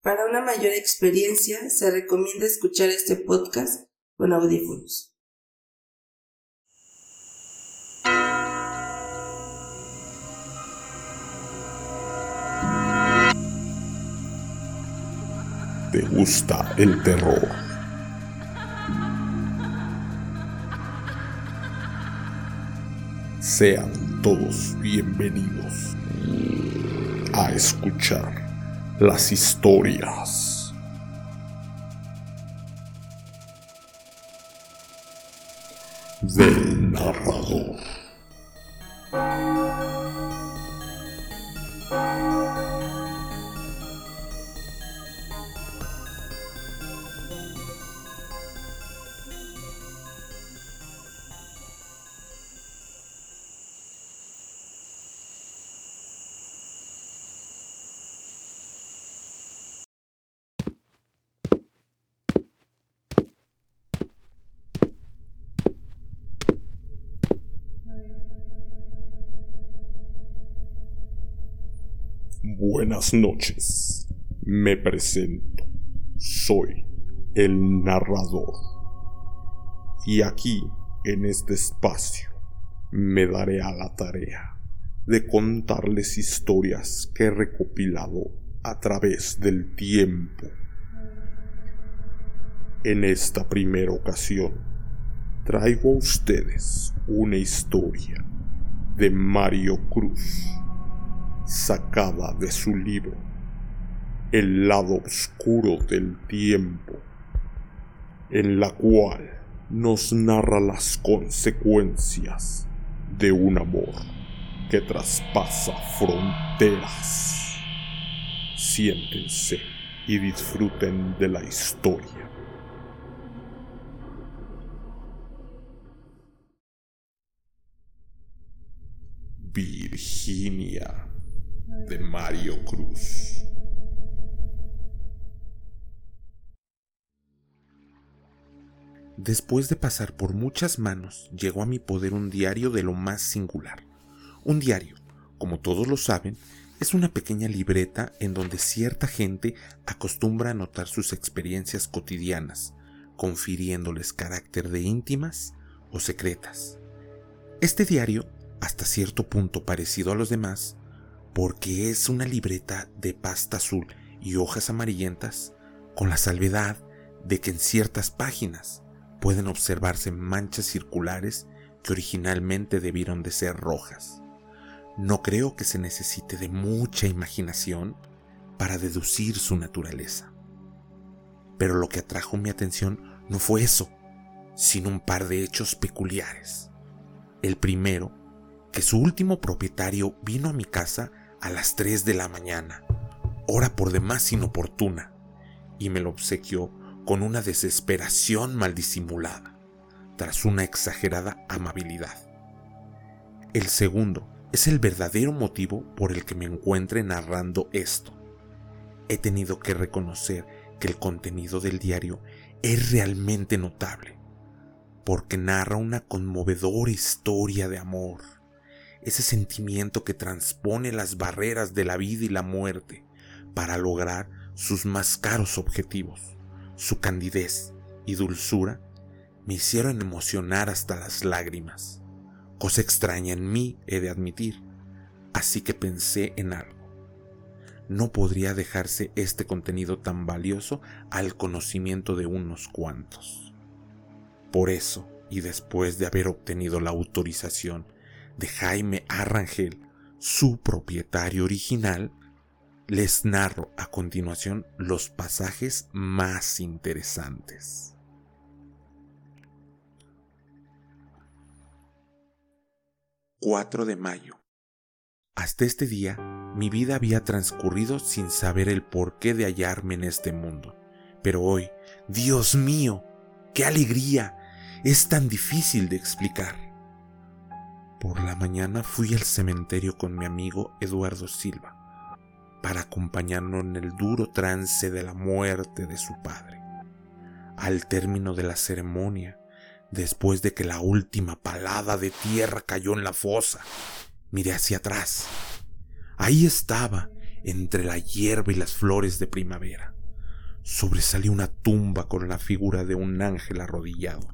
Para una mayor experiencia, se recomienda escuchar este podcast con audífonos. ¿Te gusta el terror? Sean todos bienvenidos a escuchar las historias. Del narrador. Buenas noches. Me presento. Soy el narrador. Y aquí, en este espacio, me daré a la tarea de contarles historias que he recopilado a través del tiempo. En esta primera ocasión, traigo a ustedes una historia de Mario Cruz sacada de su libro El lado oscuro del tiempo, en la cual nos narra las consecuencias de un amor que traspasa fronteras. Siéntense y disfruten de la historia. Virginia de Mario Cruz. Después de pasar por muchas manos, llegó a mi poder un diario de lo más singular. Un diario, como todos lo saben, es una pequeña libreta en donde cierta gente acostumbra anotar sus experiencias cotidianas, confiriéndoles carácter de íntimas o secretas. Este diario, hasta cierto punto parecido a los demás, porque es una libreta de pasta azul y hojas amarillentas, con la salvedad de que en ciertas páginas pueden observarse manchas circulares que originalmente debieron de ser rojas. No creo que se necesite de mucha imaginación para deducir su naturaleza. Pero lo que atrajo mi atención no fue eso, sino un par de hechos peculiares. El primero, que su último propietario vino a mi casa a las 3 de la mañana, hora por demás inoportuna, y me lo obsequió con una desesperación mal disimulada, tras una exagerada amabilidad. El segundo es el verdadero motivo por el que me encuentre narrando esto. He tenido que reconocer que el contenido del diario es realmente notable, porque narra una conmovedora historia de amor ese sentimiento que transpone las barreras de la vida y la muerte para lograr sus más caros objetivos. Su candidez y dulzura me hicieron emocionar hasta las lágrimas, cosa extraña en mí he de admitir, así que pensé en algo. No podría dejarse este contenido tan valioso al conocimiento de unos cuantos. Por eso, y después de haber obtenido la autorización de Jaime Arrangel, su propietario original, les narro a continuación los pasajes más interesantes. 4 de mayo. Hasta este día, mi vida había transcurrido sin saber el porqué de hallarme en este mundo. Pero hoy, Dios mío, qué alegría, es tan difícil de explicar. Por la mañana fui al cementerio con mi amigo Eduardo Silva para acompañarnos en el duro trance de la muerte de su padre. Al término de la ceremonia, después de que la última palada de tierra cayó en la fosa, miré hacia atrás. Ahí estaba, entre la hierba y las flores de primavera, sobresalió una tumba con la figura de un ángel arrodillado,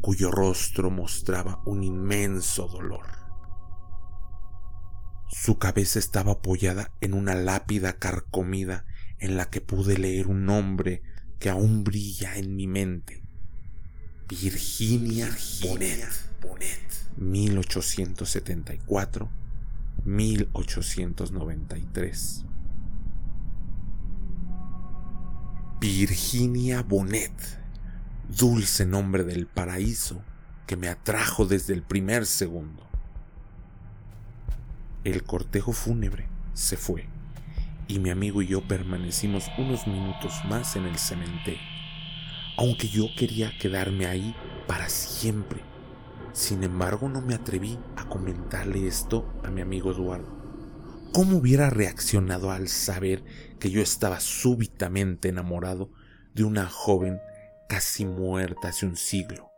cuyo rostro mostraba un inmenso dolor. Su cabeza estaba apoyada en una lápida carcomida en la que pude leer un nombre que aún brilla en mi mente. Virginia Bonet, 1874-1893. Virginia Bonet, dulce nombre del paraíso que me atrajo desde el primer segundo. El cortejo fúnebre se fue y mi amigo y yo permanecimos unos minutos más en el cementerio, aunque yo quería quedarme ahí para siempre. Sin embargo, no me atreví a comentarle esto a mi amigo Eduardo. ¿Cómo hubiera reaccionado al saber que yo estaba súbitamente enamorado de una joven casi muerta hace un siglo?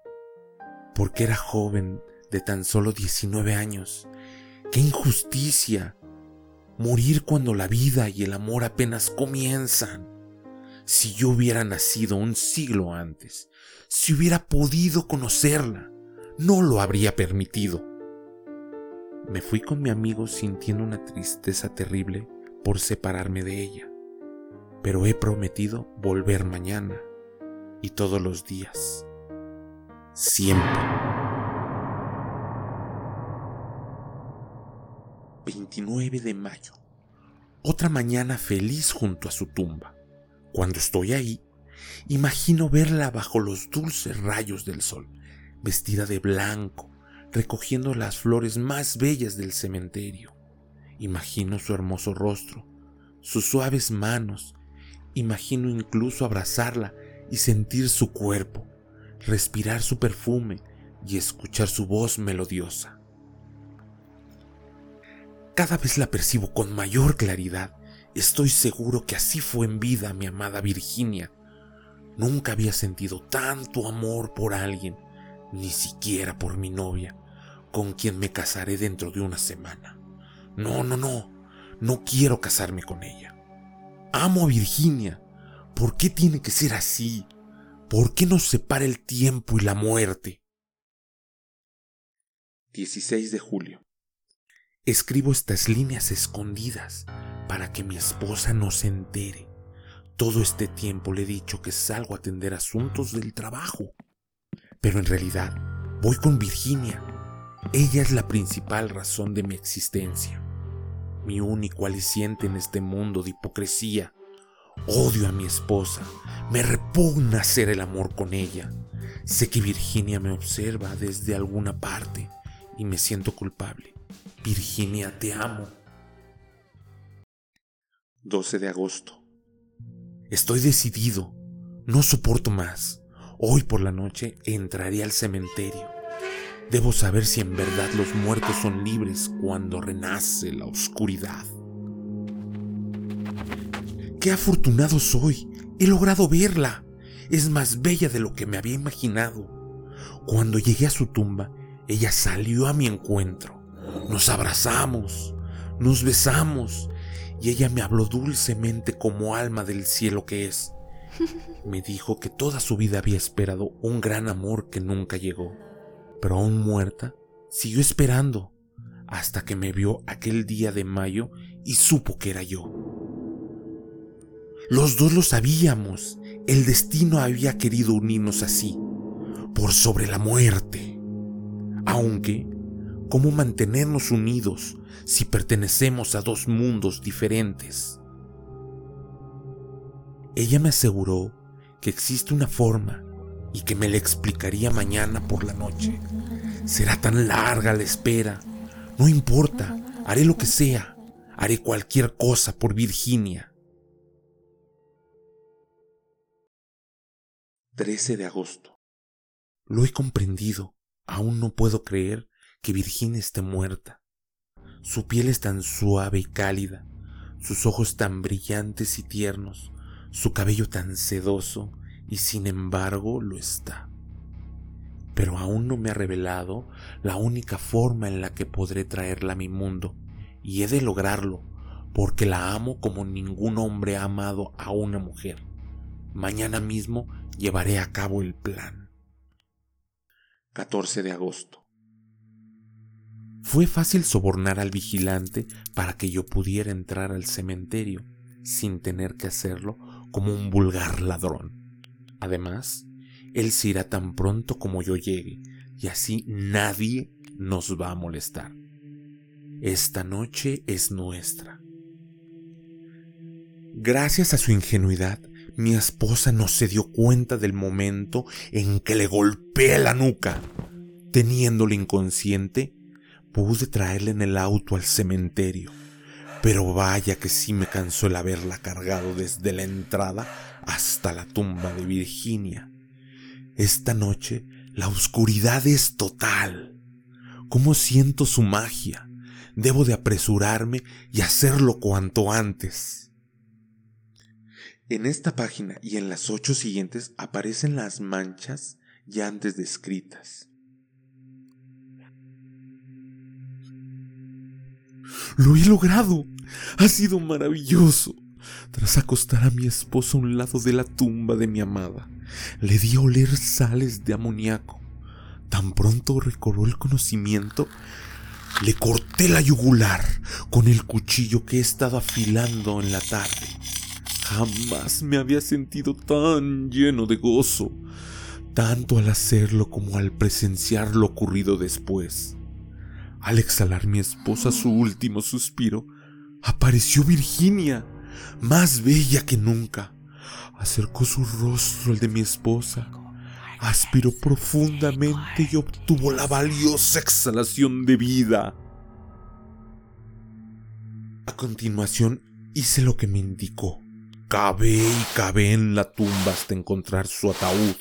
Porque era joven de tan solo 19 años. ¡Qué injusticia! morir cuando la vida y el amor apenas comienzan. Si yo hubiera nacido un siglo antes, si hubiera podido conocerla, no lo habría permitido. Me fui con mi amigo sintiendo una tristeza terrible por separarme de ella, pero he prometido volver mañana y todos los días. Siempre. 29 de mayo. Otra mañana feliz junto a su tumba. Cuando estoy ahí, imagino verla bajo los dulces rayos del sol, vestida de blanco, recogiendo las flores más bellas del cementerio. Imagino su hermoso rostro, sus suaves manos, imagino incluso abrazarla y sentir su cuerpo, respirar su perfume y escuchar su voz melodiosa. Cada vez la percibo con mayor claridad. Estoy seguro que así fue en vida mi amada Virginia. Nunca había sentido tanto amor por alguien, ni siquiera por mi novia, con quien me casaré dentro de una semana. No, no, no, no quiero casarme con ella. Amo a Virginia. ¿Por qué tiene que ser así? ¿Por qué nos separa el tiempo y la muerte? 16 de julio. Escribo estas líneas escondidas para que mi esposa no se entere. Todo este tiempo le he dicho que salgo a atender asuntos del trabajo. Pero en realidad voy con Virginia. Ella es la principal razón de mi existencia. Mi único aliciente en este mundo de hipocresía. Odio a mi esposa. Me repugna hacer el amor con ella. Sé que Virginia me observa desde alguna parte y me siento culpable. Virginia, te amo. 12 de agosto. Estoy decidido. No soporto más. Hoy por la noche entraré al cementerio. Debo saber si en verdad los muertos son libres cuando renace la oscuridad. ¡Qué afortunado soy! He logrado verla. Es más bella de lo que me había imaginado. Cuando llegué a su tumba, ella salió a mi encuentro. Nos abrazamos, nos besamos y ella me habló dulcemente como alma del cielo que es. Me dijo que toda su vida había esperado un gran amor que nunca llegó, pero aún muerta, siguió esperando hasta que me vio aquel día de mayo y supo que era yo. Los dos lo sabíamos, el destino había querido unirnos así, por sobre la muerte, aunque cómo mantenernos unidos si pertenecemos a dos mundos diferentes. Ella me aseguró que existe una forma y que me la explicaría mañana por la noche. Será tan larga la espera. No importa, haré lo que sea. Haré cualquier cosa por Virginia. 13 de agosto. Lo he comprendido. Aún no puedo creer que Virginia esté muerta. Su piel es tan suave y cálida, sus ojos tan brillantes y tiernos, su cabello tan sedoso, y sin embargo lo está. Pero aún no me ha revelado la única forma en la que podré traerla a mi mundo, y he de lograrlo, porque la amo como ningún hombre ha amado a una mujer. Mañana mismo llevaré a cabo el plan. 14 de agosto. Fue fácil sobornar al vigilante para que yo pudiera entrar al cementerio sin tener que hacerlo como un vulgar ladrón. Además, él se irá tan pronto como yo llegue, y así nadie nos va a molestar. Esta noche es nuestra. Gracias a su ingenuidad, mi esposa no se dio cuenta del momento en que le golpeé la nuca. Teniéndole inconsciente, pude traerle en el auto al cementerio. Pero vaya que sí me cansó el haberla cargado desde la entrada hasta la tumba de Virginia. Esta noche la oscuridad es total. ¿Cómo siento su magia? Debo de apresurarme y hacerlo cuanto antes. En esta página y en las ocho siguientes aparecen las manchas ya antes descritas. Lo he logrado. Ha sido maravilloso. Tras acostar a mi esposo a un lado de la tumba de mi amada, le di a oler sales de amoníaco. Tan pronto recobró el conocimiento, le corté la yugular con el cuchillo que he estado afilando en la tarde. Jamás me había sentido tan lleno de gozo, tanto al hacerlo como al presenciar lo ocurrido después. Al exhalar mi esposa su último suspiro, apareció Virginia, más bella que nunca. Acercó su rostro al de mi esposa, aspiró profundamente y obtuvo la valiosa exhalación de vida. A continuación hice lo que me indicó. Cavé y cavé en la tumba hasta encontrar su ataúd.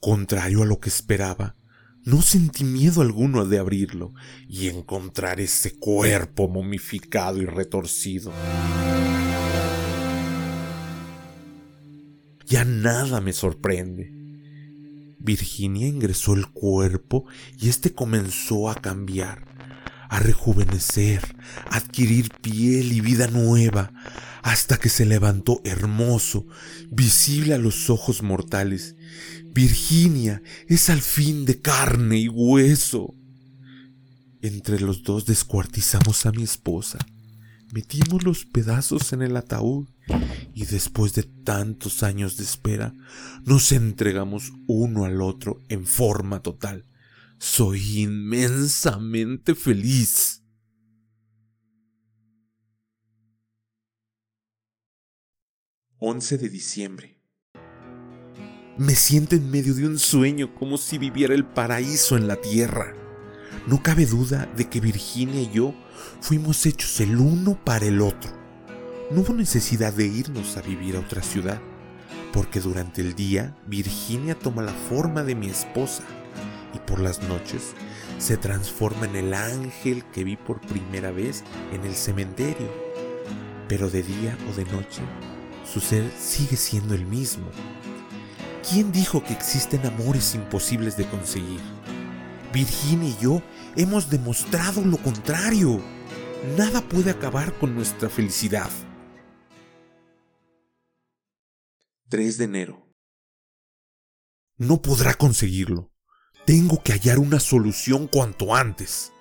Contrario a lo que esperaba, no sentí miedo alguno de abrirlo y encontrar ese cuerpo momificado y retorcido. Ya nada me sorprende. Virginia ingresó el cuerpo y éste comenzó a cambiar, a rejuvenecer, adquirir piel y vida nueva, hasta que se levantó hermoso, visible a los ojos mortales. Virginia es al fin de carne y hueso. Entre los dos descuartizamos a mi esposa, metimos los pedazos en el ataúd y después de tantos años de espera nos entregamos uno al otro en forma total. Soy inmensamente feliz. 11 de diciembre. Me siento en medio de un sueño como si viviera el paraíso en la tierra. No cabe duda de que Virginia y yo fuimos hechos el uno para el otro. No hubo necesidad de irnos a vivir a otra ciudad, porque durante el día Virginia toma la forma de mi esposa y por las noches se transforma en el ángel que vi por primera vez en el cementerio. Pero de día o de noche su ser sigue siendo el mismo. ¿Quién dijo que existen amores imposibles de conseguir? Virginia y yo hemos demostrado lo contrario. Nada puede acabar con nuestra felicidad. 3 de enero. No podrá conseguirlo. Tengo que hallar una solución cuanto antes.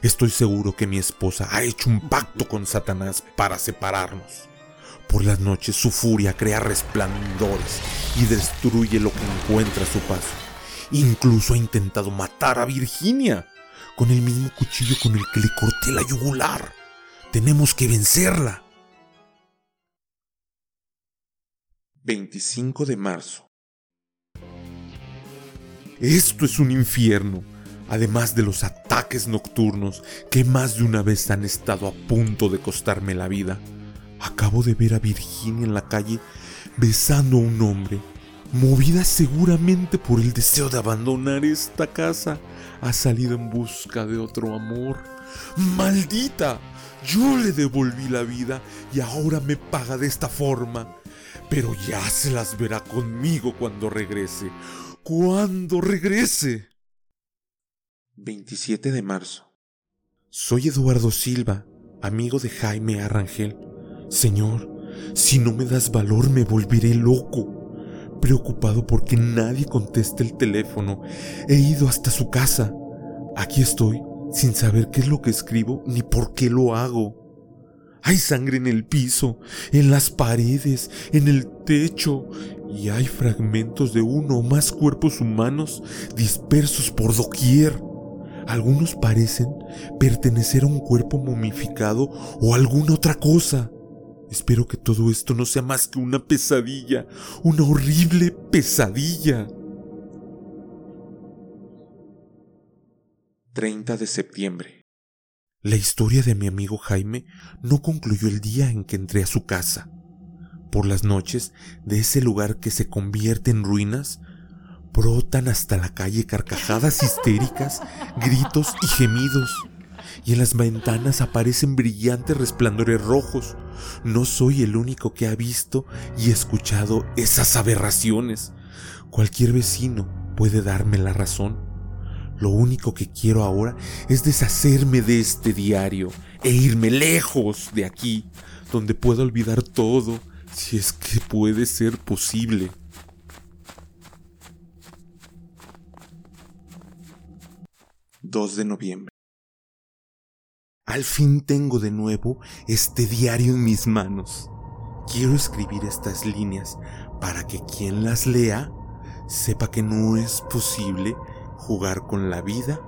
Estoy seguro que mi esposa ha hecho un pacto con Satanás para separarnos. Por las noches su furia crea resplandores y destruye lo que encuentra a su paso. Incluso ha intentado matar a Virginia con el mismo cuchillo con el que le corté la yugular. Tenemos que vencerla. 25 de marzo. Esto es un infierno, además de los ataques nocturnos que más de una vez han estado a punto de costarme la vida. Acabo de ver a Virginia en la calle besando a un hombre. Movida seguramente por el deseo de abandonar esta casa, ha salido en busca de otro amor. ¡Maldita! Yo le devolví la vida y ahora me paga de esta forma. Pero ya se las verá conmigo cuando regrese. Cuando regrese. 27 de marzo. Soy Eduardo Silva amigo de Jaime Arrangel. Señor, si no me das valor me volveré loco. Preocupado porque nadie conteste el teléfono, he ido hasta su casa. Aquí estoy, sin saber qué es lo que escribo ni por qué lo hago. Hay sangre en el piso, en las paredes, en el techo, y hay fragmentos de uno o más cuerpos humanos dispersos por doquier. Algunos parecen pertenecer a un cuerpo momificado o alguna otra cosa. Espero que todo esto no sea más que una pesadilla, una horrible pesadilla. 30 de septiembre. La historia de mi amigo Jaime no concluyó el día en que entré a su casa. Por las noches, de ese lugar que se convierte en ruinas, brotan hasta la calle carcajadas histéricas, gritos y gemidos. Y en las ventanas aparecen brillantes resplandores rojos. No soy el único que ha visto y escuchado esas aberraciones. Cualquier vecino puede darme la razón. Lo único que quiero ahora es deshacerme de este diario e irme lejos de aquí, donde pueda olvidar todo, si es que puede ser posible. ...2 de noviembre. Al fin tengo de nuevo este diario en mis manos. Quiero escribir estas líneas para que quien las lea sepa que no es posible jugar con la vida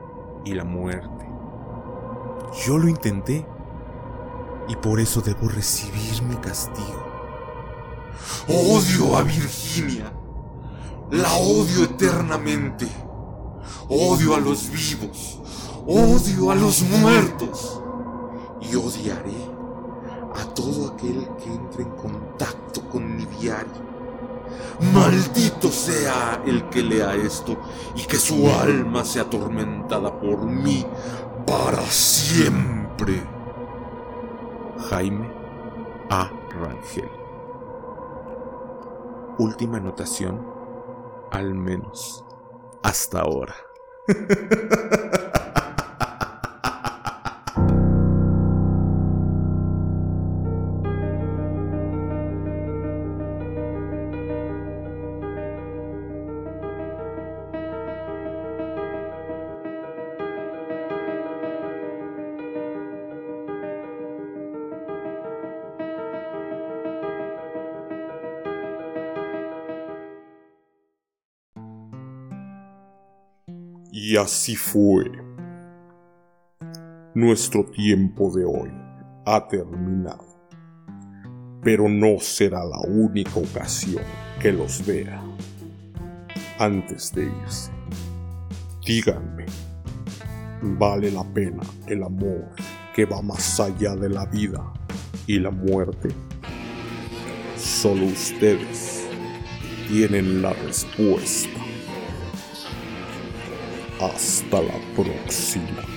y la muerte. Yo lo intenté y por eso debo recibir mi castigo. Odio a Virginia. La odio eternamente. Odio a los vivos. Odio a los muertos. Y odiaré a todo aquel que entre en contacto con mi diario. Maldito sea el que lea esto y que su alma sea atormentada por mí para siempre. Jaime A. Rangel. Última anotación, al menos hasta ahora. Y así fue. Nuestro tiempo de hoy ha terminado. Pero no será la única ocasión que los vea. Antes de irse, díganme, ¿vale la pena el amor que va más allá de la vida y la muerte? Solo ustedes tienen la respuesta. Hasta la próxima.